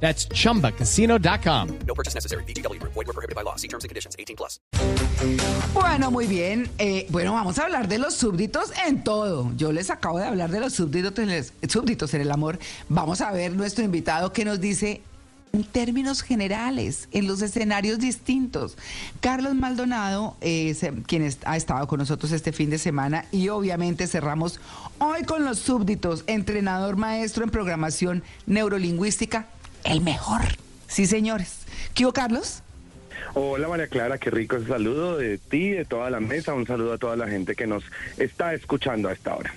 That's chumbacasino.com. No purchase necessary. BGW. Void were prohibited by law. See terms and conditions. 18 plus. Bueno, muy bien. Eh, bueno, vamos a hablar de los súbditos en todo. Yo les acabo de hablar de los súbditos en el, súbditos en el amor. Vamos a ver nuestro invitado que nos dice en términos generales, en los escenarios distintos. Carlos Maldonado, eh, quien es- ha estado con nosotros este fin de semana y obviamente cerramos hoy con los súbditos, entrenador maestro en programación neurolingüística, el mejor. Sí, señores. ¿Qué hubo, Carlos? Hola María Clara, qué rico ese saludo de ti, de toda la mesa, un saludo a toda la gente que nos está escuchando a esta hora.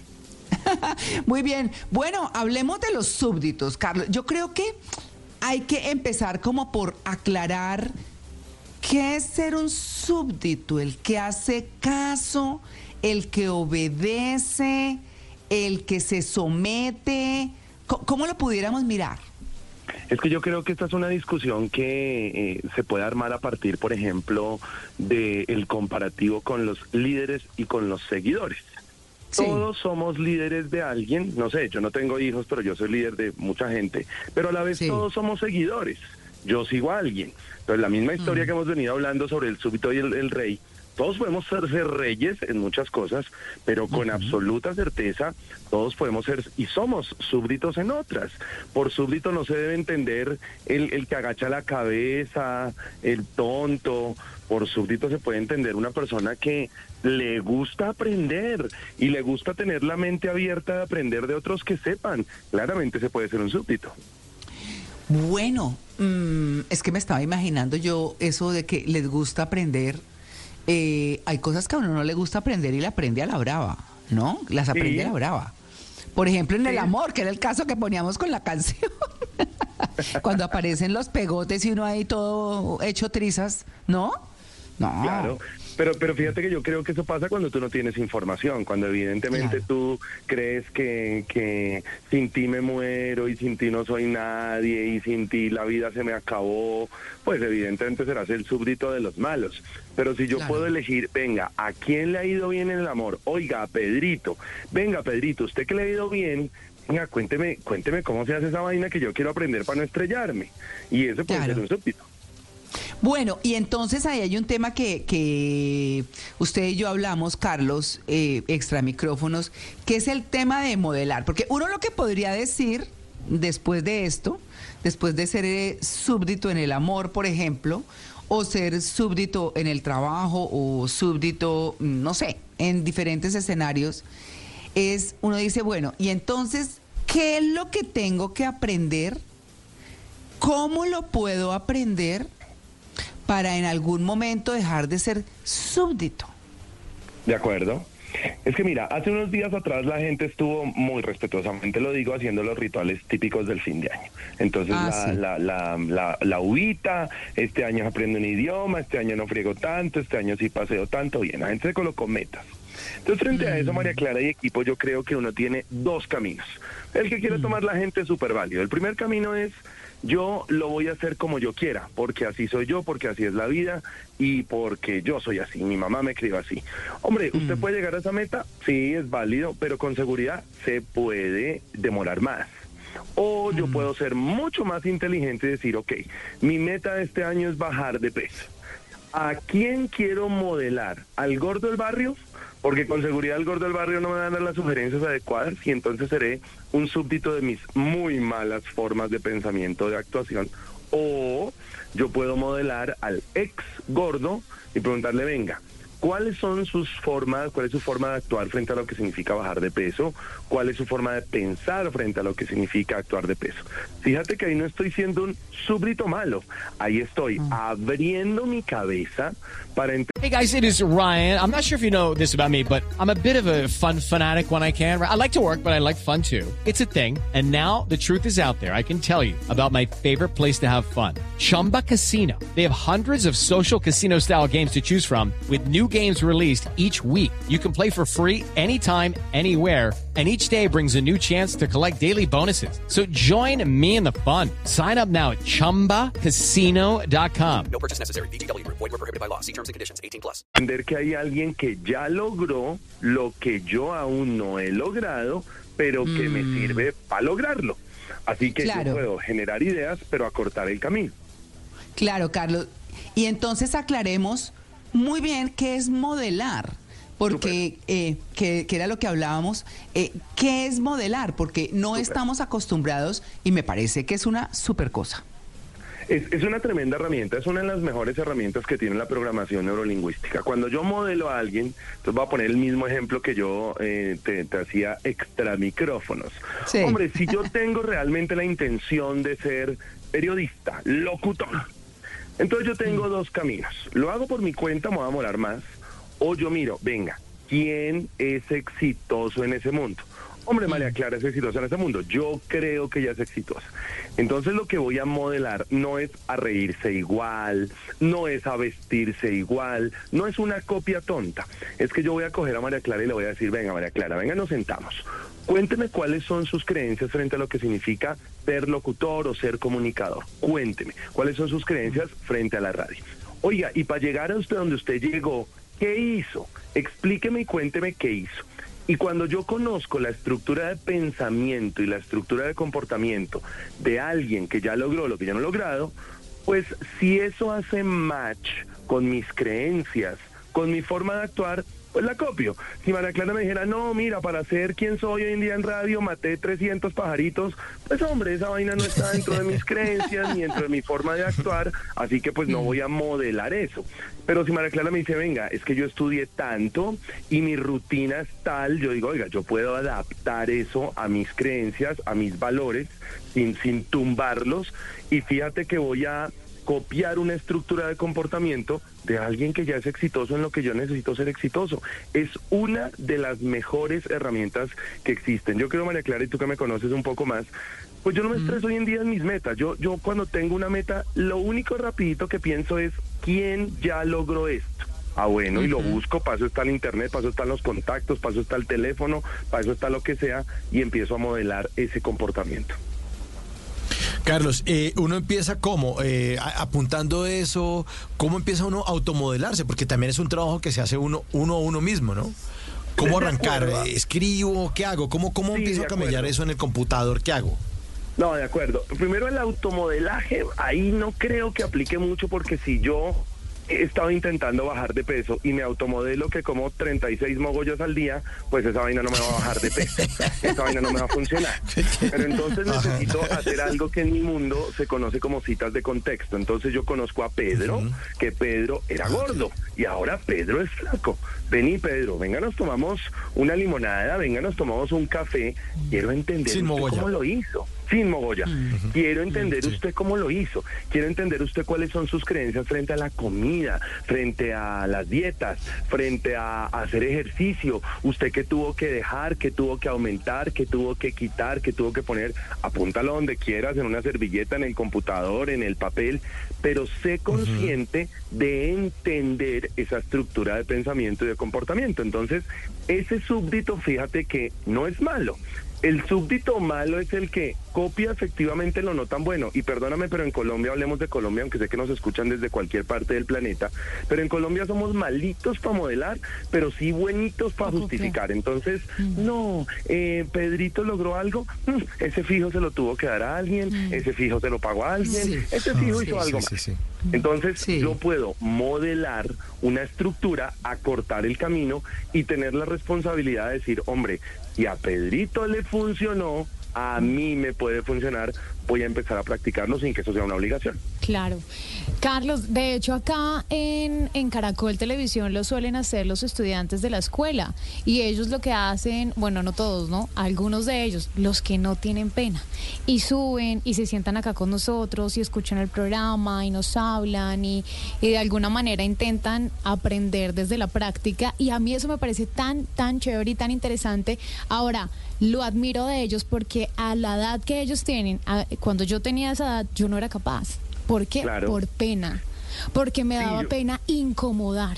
Muy bien. Bueno, hablemos de los súbditos, Carlos. Yo creo que hay que empezar como por aclarar qué es ser un súbdito, el que hace caso, el que obedece, el que se somete. ¿Cómo lo pudiéramos mirar? Es que yo creo que esta es una discusión que eh, se puede armar a partir, por ejemplo, del comparativo con los líderes y con los seguidores. Sí. Todos somos líderes de alguien, no sé, yo no tengo hijos, pero yo soy líder de mucha gente, pero a la vez Sí. todos somos seguidores, yo sigo a alguien. Entonces la misma historia que hemos venido hablando sobre el súbito y el, el rey, todos podemos ser, ser reyes en muchas cosas, pero con absoluta certeza todos podemos ser y somos súbditos en otras. Por súbdito no se debe entender el, el que agacha la cabeza, el tonto. Por súbdito se puede entender una persona que le gusta aprender y le gusta tener la mente abierta de aprender de otros que sepan. Claramente se puede ser un súbdito. Bueno, mm, es que me estaba imaginando yo eso de que les gusta aprender. Eh, hay cosas que a uno no le gusta aprender y le aprende a la brava, ¿no? Las aprende Sí. a la brava. Por ejemplo, en el amor, que era el caso que poníamos con la canción. Cuando aparecen los pegotes y uno ahí todo hecho trizas, ¿no? No. Claro, pero, pero fíjate que yo creo que eso pasa cuando tú no tienes información, cuando evidentemente Claro. tú crees que, que sin ti me muero y sin ti no soy nadie y sin ti la vida se me acabó, pues evidentemente serás el súbdito de los malos. Pero si yo Claro. puedo elegir, venga, ¿a quién le ha ido bien en el amor? Oiga, a Pedrito, venga Pedrito, usted que le ha ido bien, venga, cuénteme, cuénteme cómo se hace esa vaina que yo quiero aprender para no estrellarme. Y eso puede Claro. ser un súbdito. Bueno, y entonces ahí hay un tema que, usted y yo hablamos, Carlos, eh, extra micrófonos, que es el tema de modelar. Porque uno lo que podría decir después de esto, después de ser eh, súbdito en el amor, por ejemplo, o ser súbdito en el trabajo, o súbdito, mm, no sé, en diferentes escenarios, es, uno dice, bueno, y entonces, ¿qué es lo que tengo que aprender? ¿Cómo lo puedo aprender para en algún momento dejar de ser súbdito? De acuerdo. Es que mira, hace unos días atrás la gente estuvo muy respetuosamente, lo digo, haciendo los rituales típicos del fin de año. Entonces Ah, la, sí. la, la, la, la uvita, este año aprendo un idioma, este año no friego tanto, este año sí paseo tanto, bien, la gente se colocó metas. Entonces frente a Mm. eso, María Clara y equipo, yo creo que uno tiene dos caminos. El que Mm. quiere tomar la gente es súper válido. El primer camino es yo lo voy a hacer como yo quiera, porque así soy yo, porque así es la vida y porque yo soy así, mi mamá me crió así. Hombre, ¿usted puede llegar a esa meta? Sí, es válido, pero con seguridad se puede demorar más. O yo puedo ser mucho más inteligente y decir, ok, mi meta de este año es bajar de peso. ¿A quién quiero modelar? ¿Al gordo del barrio? Porque con seguridad el gordo del barrio no me va a dar las sugerencias adecuadas y entonces seré un súbdito de mis muy malas formas de pensamiento, de actuación. O yo puedo modelar al ex gordo y preguntarle, venga, cuáles son sus formas, cuál es su forma de actuar frente a lo que significa bajar de peso, cuál es su forma de pensar frente a lo que significa actuar de peso. Fíjate que ahí no estoy siendo un súbdito malo, ahí estoy abriendo mi cabeza para entender. Hey guys, it is Ryan. I'm not sure if you know this about me, but I'm a bit of a fun fanatic when I can. I like to work, but I like fun too. It's a thing. And now the truth is out there. I can tell you about my favorite place to have fun. Chumba Casino. They have hundreds of social casino style games to choose from with new games released each week. You can play for free anytime, anywhere. And each day brings a new chance to collect daily bonuses. So join me in the fun. Sign up now at chumbacasino.com. No purchase necessary. VGW Group. Void were prohibited by law. See terms and conditions. 18 plus. entender que hay alguien que ya logró lo que yo aún no he logrado, pero que me sirve para lograrlo. Así que Claro. yo puedo generar ideas, pero acortar el camino. Claro, Carlos. Y entonces aclaremos muy bien qué es modelar. Porque, eh, que, que era lo que hablábamos, eh, ¿qué es modelar? Porque no estamos acostumbrados y me parece que es una super cosa. Es, es una tremenda herramienta, es una de las mejores herramientas que tiene la programación neurolingüística. Cuando yo modelo a alguien, entonces voy a poner el mismo ejemplo que yo eh, te, te hacía extra micrófonos. Sí. Hombre, si yo tengo realmente la intención de ser periodista, locutor, entonces yo tengo dos caminos. Lo hago por mi cuenta, me voy a morar más, o yo miro, venga, ¿quién es exitoso en ese mundo? Hombre, María Clara es exitosa en ese mundo. Yo creo que ella es exitosa. Entonces lo que voy a modelar no es a reírse igual, no es a vestirse igual, no es una copia tonta. Es que yo voy a coger a María Clara y le voy a decir, venga María Clara, venga, nos sentamos. Cuénteme cuáles son sus creencias frente a lo que significa ser locutor o ser comunicador. Cuénteme cuáles son sus creencias frente a la radio. Oiga, y para llegar a usted donde usted llegó, ¿qué hizo? Explíqueme y cuénteme qué hizo. Y cuando yo conozco la estructura de pensamiento y la estructura de comportamiento de alguien que ya logró lo que yo no he logrado, pues si eso hace match con mis creencias, con mi forma de actuar, pues la copio. Si María Clara me dijera, no, mira, para ser quien soy hoy en día en radio, maté 300 pajaritos, pues hombre, esa vaina no está dentro de mis creencias ni dentro de mi forma de actuar, así que pues no voy a modelar eso. Pero si María Clara me dice, venga, es que yo estudié tanto y mi rutina es tal, yo digo, oiga, yo puedo adaptar eso a mis creencias, a mis valores, sin, sin tumbarlos, y fíjate que voy a copiar una estructura de comportamiento de alguien que ya es exitoso en lo que yo necesito ser exitoso. Es una de las mejores herramientas que existen. Yo creo, María Clara, y tú que me conoces un poco más, pues yo no me estreso hoy en día en mis metas. Yo, yo cuando tengo una meta, lo único rapidito que pienso es quién ya logró esto. Ah, bueno, y lo busco, para eso está el internet, para eso están los contactos, para eso está el teléfono, para eso está lo que sea, y empiezo a modelar ese comportamiento. Carlos, eh, uno empieza como Eh, apuntando eso, ¿cómo empieza uno a automodelarse? Porque también es un trabajo que se hace uno uno a uno mismo, ¿no? ¿Cómo arrancar? Eh, ¿Escribo? ¿Qué hago? ¿Cómo, cómo Sí, empiezo a camellar eso en el computador? ¿Qué hago? No, de acuerdo. Primero el automodelaje, ahí no creo que aplique mucho porque si yo he estado intentando bajar de peso y me automodelo que como 36 mogollos al día, pues esa vaina no me va a bajar de peso. esa vaina no me va a funcionar. Pero entonces necesito hacer algo que en mi mundo se conoce como citas de contexto. Entonces yo conozco a Pedro, que Pedro era gordo y ahora Pedro es flaco. Vení Pedro, venga nos tomamos una limonada, venga nos tomamos un café. Quiero entender cómo lo hizo. Sin mogolla. Quiero entender usted cómo lo hizo. Quiero entender usted cuáles son sus creencias frente a la comida, frente a las dietas, frente a, hacer ejercicio. Usted qué tuvo que dejar, qué tuvo que aumentar, qué tuvo que quitar, qué tuvo que poner. Apúntalo donde quieras, en una servilleta, en el computador, en el papel, pero sé consciente de entender esa estructura de pensamiento y de comportamiento. Entonces, ese súbdito, fíjate que no es malo. El súbdito malo es el que copia efectivamente lo no tan bueno. Y perdóname, pero en Colombia, hablemos de Colombia, aunque sé que nos escuchan desde cualquier parte del planeta, pero en Colombia somos malitos para modelar, pero sí buenitos para Pa' justificar. Entonces, no, eh, Pedrito logró algo, mm, ese fijo se lo tuvo que dar a alguien, ese fijo se lo pagó a alguien, Sí. ese fijo Sí, hizo sí, algo sí, más. Sí. Entonces Sí. yo puedo modelar una estructura, acortar el camino y tener la responsabilidad de decir, hombre, si a Pedrito le funcionó, a mí me puede funcionar voy a empezar a practicarlo sin que eso sea una obligación. Claro. Carlos, de hecho acá en, en Caracol Televisión lo suelen hacer los estudiantes de la escuela y ellos lo que hacen, bueno, no todos, ¿no? Algunos de ellos, los que no tienen pena, y suben y se sientan acá con nosotros y escuchan el programa y nos hablan y, y de alguna manera intentan aprender desde la práctica y a mí eso me parece tan, tan chévere y tan interesante. Ahora, lo admiro de ellos porque a la edad que ellos tienen, cuando yo tenía esa edad, yo no era capaz. ¿Por qué? Claro. Por pena. Porque me Sí, daba yo- pena incomodar.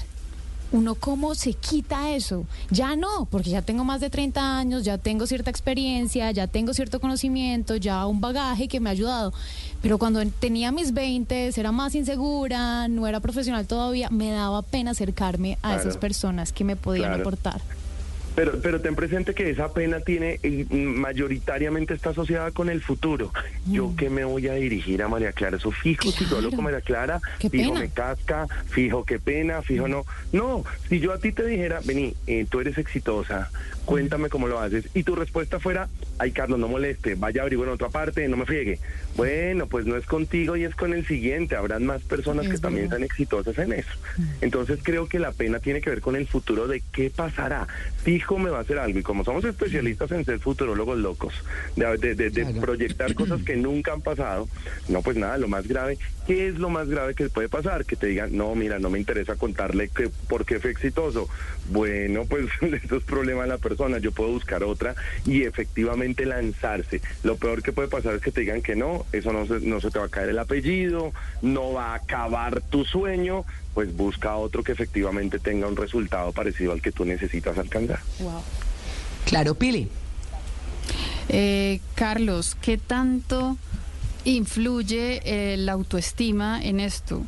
Uno cómo se quita eso. Ya no, porque ya tengo más de 30 años, ya tengo cierta experiencia, ya tengo cierto conocimiento, ya un bagaje que me ha ayudado. Pero cuando tenía mis 20, era más insegura, no era profesional todavía, me daba pena acercarme a Claro. esas personas que me podían Claro. aportar. Pero, pero ten presente que esa pena tiene, eh, mayoritariamente está asociada con el futuro. Yo que me voy a dirigir a María Clara, eso fijo, si yo hablo con María Clara, Qué fijo pena. me casca, fijo qué pena, fijo no. No, si yo a ti te dijera, vení, eh, tú eres exitosa, cuéntame cómo lo haces, y tu respuesta fuera, ay Carlos, no moleste, vaya a averiguar en otra parte, no me friegue. Bueno, pues no es contigo y es con el siguiente, habrán más personas que también sean exitosas en eso. Entonces creo que la pena tiene que ver con el futuro de qué pasará. Fijo me va a hacer algo y como somos especialistas en ser futurólogos locos, de, de- de- de Claro. proyectar cosas que nunca han pasado, no pues nada, lo más grave, ¿qué es lo más grave que puede pasar? Que te digan, no, mira, no me interesa contarle que, por qué fue exitoso. Bueno, pues eso es problema de la persona, yo puedo buscar otra y efectivamente lanzarse. Lo peor que puede pasar es que te digan que no, eso no se, no se te va a caer el apellido, no va a acabar tu sueño, pues busca otro que efectivamente tenga un resultado parecido al que tú necesitas alcanzar. Wow. Claro, Pili. Eh, Carlos, ¿qué tanto influye eh, la autoestima en esto?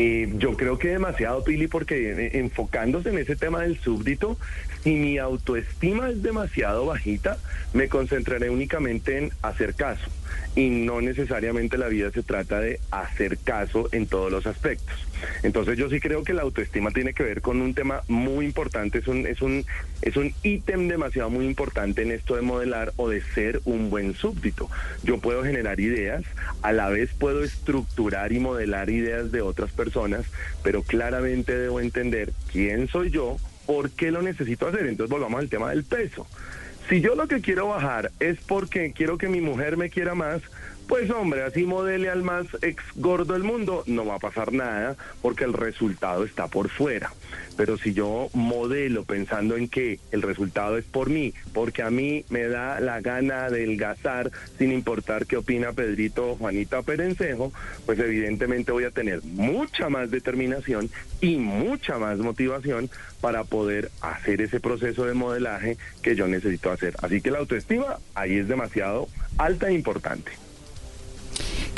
Eh, yo creo que demasiado, Pili, porque eh, enfocándose en ese tema del súbdito, si mi autoestima es demasiado bajita, me concentraré únicamente en hacer caso. Y no necesariamente la vida se trata de hacer caso en todos los aspectos. Entonces yo sí creo que la autoestima tiene que ver con un tema muy importante, es un, es un, es un ítem demasiado muy importante en esto de modelar o de ser un buen súbdito. Yo puedo generar ideas, a la vez puedo estructurar y modelar ideas de otras personas, pero claramente debo entender quién soy yo, por qué lo necesito hacer. Entonces volvamos al tema del peso. Si yo lo que quiero bajar es porque quiero que mi mujer me quiera más, pues hombre, así modele al más ex gordo del mundo, no va a pasar nada porque el resultado está por fuera. Pero si yo modelo pensando en que el resultado es por mí, porque a mí me da la gana de adelgazar sin importar qué opina Pedrito o Juanita Perencejo, pues evidentemente voy a tener mucha más determinación y mucha más motivación para poder hacer ese proceso de modelaje que yo necesito hacer. Así que la autoestima ahí es demasiado alta e importante.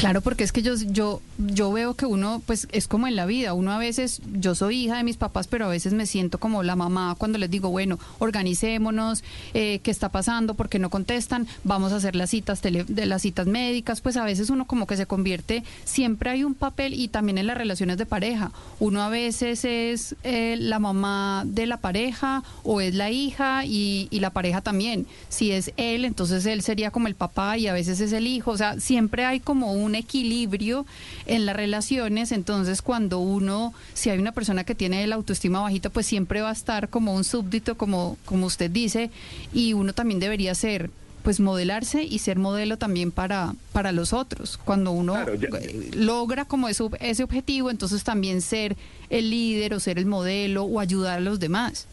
Claro, porque es que yo, yo, yo veo que uno, pues es como en la vida, uno a veces, yo soy hija de mis papás, pero a veces me siento como la mamá cuando les digo, bueno, organicémonos, eh, qué está pasando, por qué no contestan, vamos a hacer las citas tele- de las citas médicas, pues a veces uno como que se convierte, siempre hay un papel y también en las relaciones de pareja, uno a veces es eh, la mamá de la pareja o es la hija y, y la pareja también, si es él, entonces él sería como el papá y a veces es el hijo, o sea, siempre hay como un equilibrio en las relaciones, entonces cuando uno, si hay una persona que tiene la autoestima bajita, pues siempre va a estar como un súbdito, como, como usted dice, y uno también debería ser pues modelarse y ser modelo también para, para los otros. Cuando uno Claro, ya- eh, logra como ese, ese objetivo, entonces también ser el líder o ser el modelo o ayudar a los demás.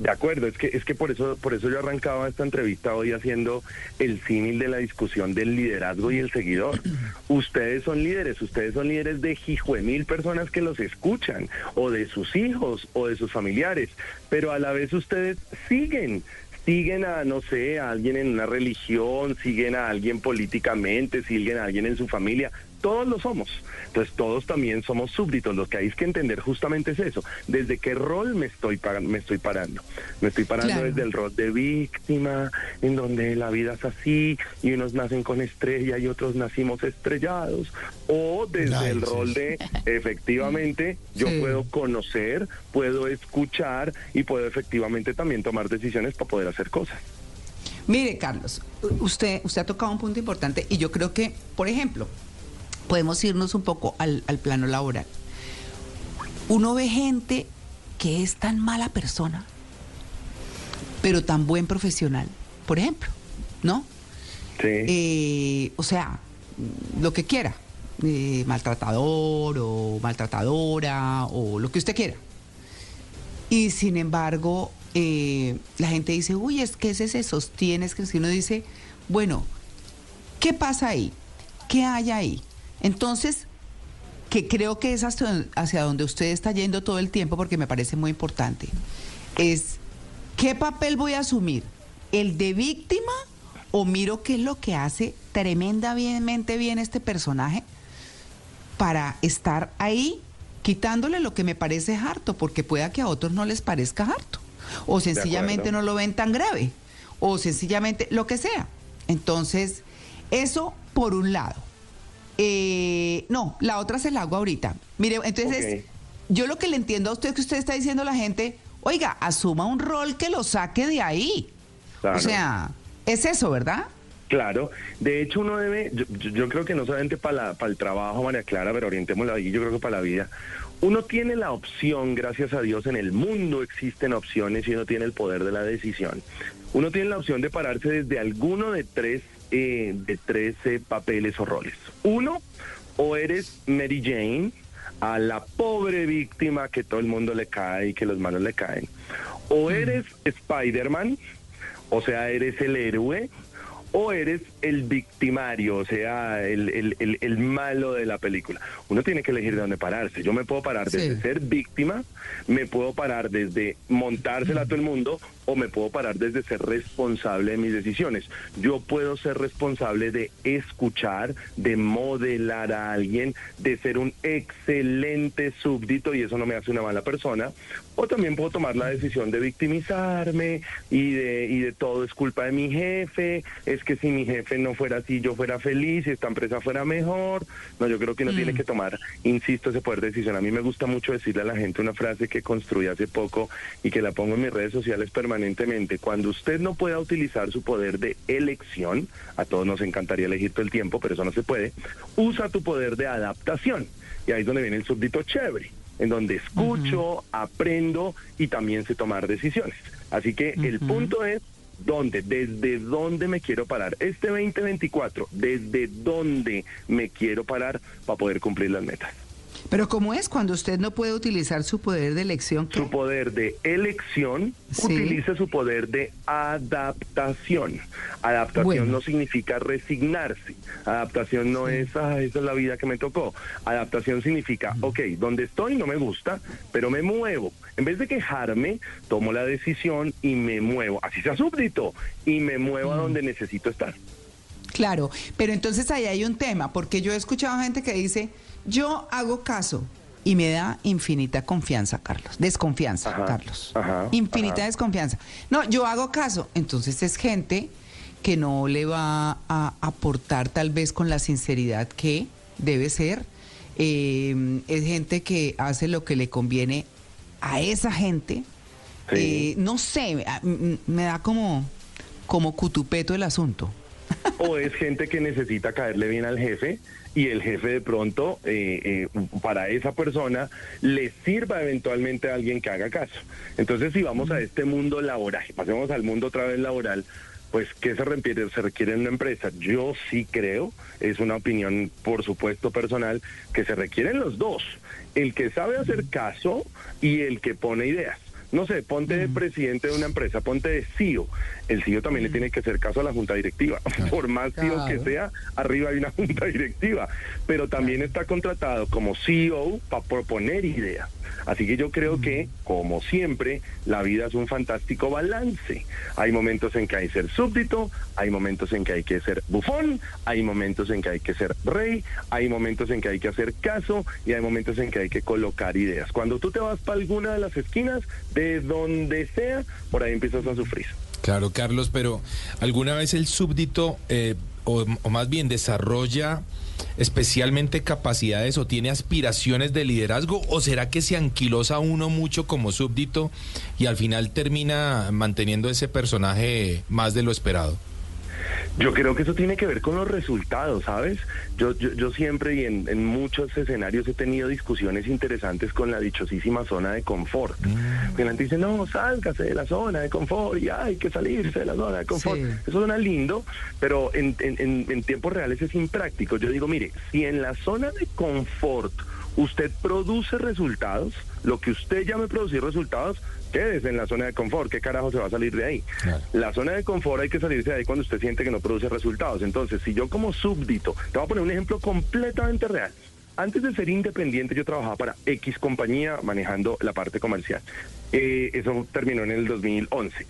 De acuerdo, es que es que por eso por eso yo arrancaba esta entrevista hoy haciendo el símil de la discusión del liderazgo y el seguidor. Ustedes son líderes, ustedes son líderes de mil personas que los escuchan o de sus hijos o de sus familiares, pero a la vez ustedes siguen siguen a, no sé, a alguien en una religión, siguen a alguien políticamente, siguen a alguien en su familia, todos lo somos. Entonces todos también somos súbditos. Lo que hay es que entender justamente es eso. ¿Desde qué rol me estoy, me estoy parando? Me estoy parando Claro. desde el rol de víctima, en donde la vida es así y unos nacen con estrella y otros nacimos estrellados. O desde el rol de, efectivamente, yo Sí. puedo conocer, puedo escuchar y puedo efectivamente también tomar decisiones para poder hacer cosas. Mire, Carlos, usted, usted ha tocado un punto importante y yo creo que, por ejemplo, podemos irnos un poco al, al plano laboral. Uno ve gente que es tan mala persona, pero tan buen profesional, por ejemplo, ¿no? Sí. Eh, o sea, lo que quiera, eh, maltratador o maltratadora o lo que usted quiera. Y sin embargo, eh, la gente dice, uy, es que ese se sostiene, es que si uno dice, bueno, ¿qué pasa ahí? ¿Qué hay ahí? Entonces, que creo que es hasta- hacia donde usted está yendo todo el tiempo, porque me parece muy importante, es, ¿qué papel voy a asumir? ¿El de víctima o miro qué es lo que hace tremendamente bien este personaje para estar ahí quitándole lo que me parece harto, porque pueda que a otros no les parezca harto, o sencillamente no lo ven tan grave, o sencillamente lo que sea. Entonces, eso por un lado. Eh, no, la otra se la hago ahorita. Mire, entonces, yo lo que le entiendo a usted que usted está diciendo a la gente, oiga, asuma un rol que lo saque de ahí. Claro. O sea, es eso, ¿verdad? Claro, de hecho uno debe, yo, yo- creo que no solamente para, el trabajo, María Clara, pero orientémoslo ahí, yo creo que para la vida. Uno tiene la opción, gracias a Dios, en el mundo existen opciones y uno tiene el poder de la decisión. Uno tiene la opción de pararse desde alguno de tres, eh, de tres eh, papeles o roles. Uno, o eres Mary Jane, a la pobre víctima que todo el mundo le cae y que los malos le caen. O eres Spider-Man, o sea, eres el héroe, o eres el victimario, o sea, el, el- el- el malo de la película. Uno tiene que elegir de dónde pararse. Yo me puedo parar Sí. desde ser víctima, me puedo parar desde montársela a todo el mundo, o me puedo parar desde ser responsable de mis decisiones. Yo puedo ser responsable de escuchar, de modelar a alguien, de ser un excelente súbdito, y eso no me hace una mala persona. O también puedo tomar la decisión de victimizarme y de, y de todo es culpa de mi jefe, es que si mi jefe no fuera así, yo fuera feliz, si esta empresa fuera mejor. No, yo creo que uno tiene que tomar, insisto, ese poder de decisión. A mí me gusta mucho decirle a la gente una frase que construí hace poco y que la pongo en mis redes sociales permanentemente. Cuando usted no pueda utilizar su poder de elección, a todos nos encantaría elegir todo el tiempo, pero eso no se puede, usa tu poder de adaptación. Y ahí es donde viene el súbdito chévere en donde escucho, aprendo y también sé tomar decisiones. Así que el punto es dónde, desde dónde me quiero parar. Este 2024, desde dónde me quiero parar para poder cumplir las metas. Pero ¿cómo es cuando usted no puede utilizar su poder de elección? ¿qué? Su poder de elección, Sí. utilice su poder de adaptación. Adaptación Bueno. no significa resignarse. Adaptación no es, ah, esa es la vida que me tocó. Adaptación significa, ok, donde estoy no me gusta, pero me muevo. En vez de quejarme, tomo la decisión y me muevo. Así sea súbdito. Y me muevo a donde necesito estar. Claro, pero entonces ahí hay un tema, porque yo he escuchado gente que dice, yo hago caso y me da infinita confianza, Carlos, desconfianza, Ajá, Carlos, ajá, infinita ajá. desconfianza. No, yo hago caso, entonces es gente que no le va a aportar tal vez con la sinceridad que debe ser, Eh, es gente que hace lo que le conviene a esa gente, Sí. Eh, no sé, me da como, como cutupeto el asunto. o es gente que necesita caerle bien al jefe y el jefe de pronto eh, eh, para esa persona le sirva eventualmente a alguien que haga caso. Entonces si vamos a este mundo laboral, pasemos al mundo otra vez laboral, pues ¿qué se requiere, se requiere en una empresa? Yo sí creo, es una opinión por supuesto personal, que se requieren los dos, el que sabe hacer caso y el que pone ideas. No sé, ponte de presidente de una empresa, ponte de CEO. El CEO también le tiene que hacer caso a la junta directiva. Por más CEO que sea, arriba hay una junta directiva. Pero también está contratado como CEO para proponer ideas. Así que yo creo que, como siempre, la vida es un fantástico balance. Hay momentos en que hay que ser súbdito, hay momentos en que hay que ser bufón, hay momentos en que hay que ser rey, hay momentos en que hay que hacer caso y hay momentos en que hay que colocar ideas. Cuando tú te vas para alguna de las esquinas, de donde sea, por ahí empiezas a sufrir. Claro, Carlos, pero ¿alguna vez el súbdito eh, o, o más bien desarrolla especialmente capacidades o tiene aspiraciones de liderazgo o será que se anquilosa uno mucho como súbdito y al final termina manteniendo ese personaje más de lo esperado? Yo creo que eso tiene que ver con los resultados, ¿sabes? Yo, yo, yo siempre y en, en muchos escenarios he tenido discusiones interesantes con la dichosísima zona de confort. Que la gente dice, no, sálgase de la zona de confort y hay que salirse de la zona de confort. Sí. Eso suena lindo, pero en, en- en tiempos reales es impráctico. Yo digo, mire, si en la zona de confort usted produce resultados, lo que usted llame producir resultados, quédese en la zona de confort. ¿Qué carajo se va a salir de ahí? Claro. La zona de confort hay que salirse de ahí cuando usted siente que no produce resultados. Entonces, si yo como súbdito, te voy a poner un ejemplo completamente real. Antes de ser independiente, yo trabajaba para X compañía manejando la parte comercial. Eh, eso terminó en el 2011.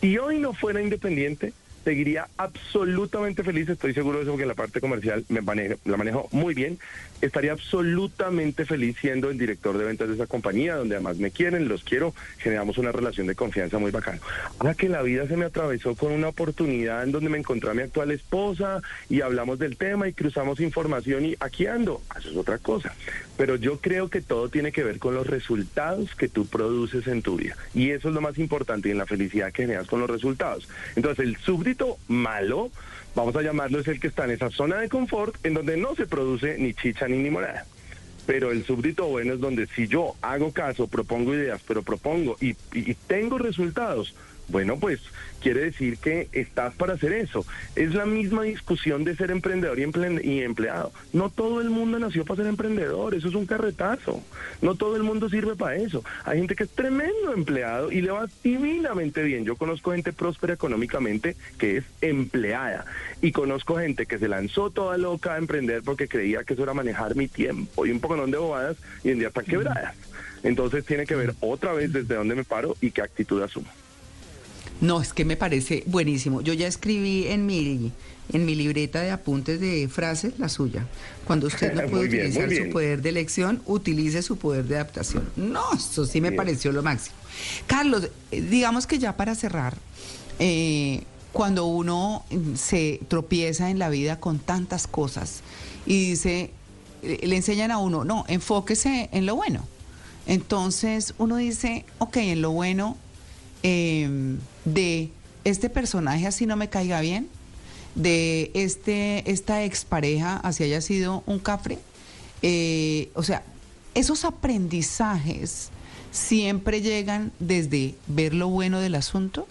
Si hoy no fuera independiente, seguiría absolutamente feliz, estoy seguro de eso porque la parte comercial me manejo- la manejo muy bien, estaría absolutamente feliz siendo el director de ventas de esa compañía, donde además me quieren, los quiero, generamos una relación de confianza muy bacana. Ahora que la vida se me atravesó con una oportunidad en donde me encontré a mi actual esposa y hablamos del tema y cruzamos información y aquí ando, eso es otra cosa. Pero yo creo que todo tiene que ver con los resultados que tú produces en tu vida. Y eso es lo más importante y en la felicidad que generas con los resultados. Entonces, el malo, vamos a llamarlo, es el que está en esa zona de confort en donde no se produce ni chicha ni limonada. Pero el súbdito bueno es donde si yo hago caso, propongo ideas, pero propongo y tengo resultados, bueno, pues quiere decir que estás para hacer eso. Es la misma discusión de ser emprendedor y, emple- y empleado. No todo el mundo nació para ser emprendedor, eso es un carretazo. No todo el mundo sirve para eso. Hay gente que es tremendo empleado y le va divinamente bien. Yo conozco gente próspera económicamente que es empleada y conozco gente que se lanzó toda loca a emprender porque creía que eso era manejar mi tiempo y un poco de bobadas y en día están quebradas. Entonces tiene que ver otra vez desde dónde me paro y qué actitud asumo. No, es que me parece buenísimo. Yo ya escribí en mi, en mi libreta de apuntes de frases la suya. Cuando usted no puede bien, utilizar su poder de elección, utilice su poder de adaptación. No, eso sí me Bien. pareció lo máximo. Carlos, eh, digamos que ya para cerrar, eh, cuando uno mm, se tropieza en la vida con tantas cosas y dice, eh, le enseñan a uno, no, enfóquese en lo bueno. Entonces uno dice, ok, en lo bueno eh, de este personaje así no me caiga bien, de este esta expareja así haya sido un cafre. Eh, o sea, esos aprendizajes siempre llegan desde ver lo bueno del asunto.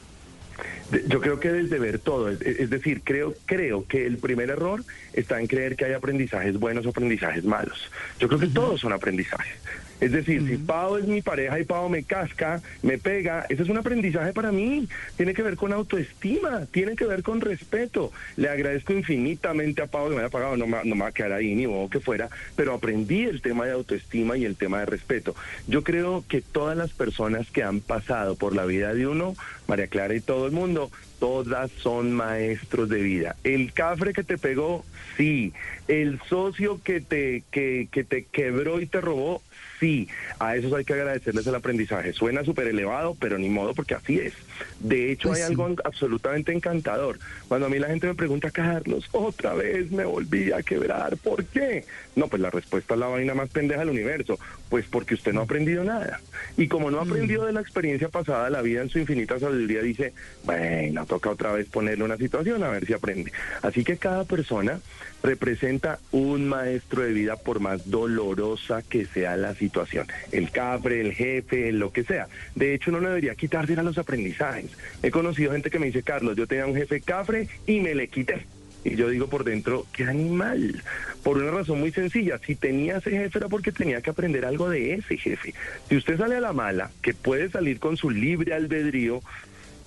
Yo creo que desde ver todo, es, es decir, creo, creo que el primer error está en creer que hay aprendizajes buenos o aprendizajes malos. Yo creo que todos son aprendizajes. Es decir, si Pau es mi pareja y Pau me casca, me pega, ese es un aprendizaje para mí. Tiene que ver con autoestima, tiene que ver con respeto. Le agradezco infinitamente a Pau que me haya pagado, no me, no me va a quedar ahí ni modo que fuera, pero aprendí el tema de autoestima y el tema de respeto. Yo creo que todas las personas que han pasado por la vida de uno, María Clara y todo el mundo, todas son maestros de vida. El cafre que te pegó, sí. El socio que te, que, que te quebró y te robó, sí. A esos hay que agradecerles el aprendizaje. Suena súper elevado, pero ni modo porque así es. De hecho, Pues hay sí. algo absolutamente encantador. Cuando a mí la gente me pregunta, Carlos, otra vez me volví a quebrar, ¿por qué? No, pues la respuesta es la vaina más pendeja del universo. Pues porque usted no ha aprendido nada. Y como no ha aprendido de la experiencia pasada, la vida en su infinita sabiduría dice, bueno, toca otra vez ponerle una situación a ver si aprende. Así que cada persona representa un maestro de vida por más dolorosa que sea la situación. El capre, el jefe, lo que sea. De hecho, uno no debería quitarse a los aprendizajes. He conocido gente que me dice, Carlos, yo tenía un jefe cafre y me le quité. Y yo digo por dentro, qué animal. Por una razón muy sencilla, si tenía ese jefe era porque tenía que aprender algo de ese jefe. Si usted sale a la mala, que puede salir con su libre albedrío,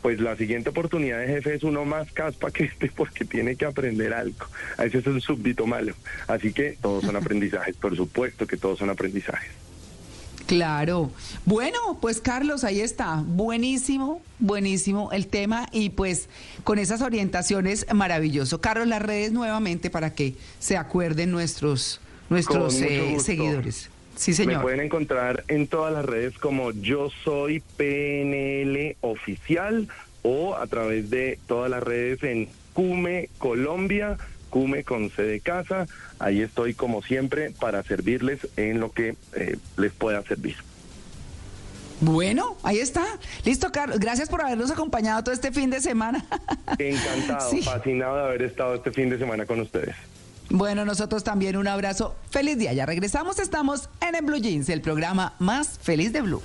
pues la siguiente oportunidad de jefe es uno más caspa que este porque tiene que aprender algo. A ese es un súbdito malo. Así que todos son aprendizajes, por supuesto que todos son aprendizajes. Claro. Bueno, pues Carlos, ahí está. Buenísimo, buenísimo el tema y pues con esas orientaciones maravilloso. Carlos, las redes nuevamente para que se acuerden nuestros nuestros eh, seguidores. Sí, Me señor. pueden encontrar en todas las redes como yo soy PNL oficial o a través de todas las redes en Cume Colombia, Cume con C de casa. Ahí estoy como siempre para servirles en lo que eh, les pueda servir. Bueno, ahí está. Listo, Carlos. Gracias por habernos acompañado todo este fin de semana. Encantado, Sí. fascinado de haber estado este fin de semana con ustedes. Bueno, nosotros también un abrazo. Feliz día. Ya regresamos. Estamos en el Blue Jeans, el programa más feliz de Blue.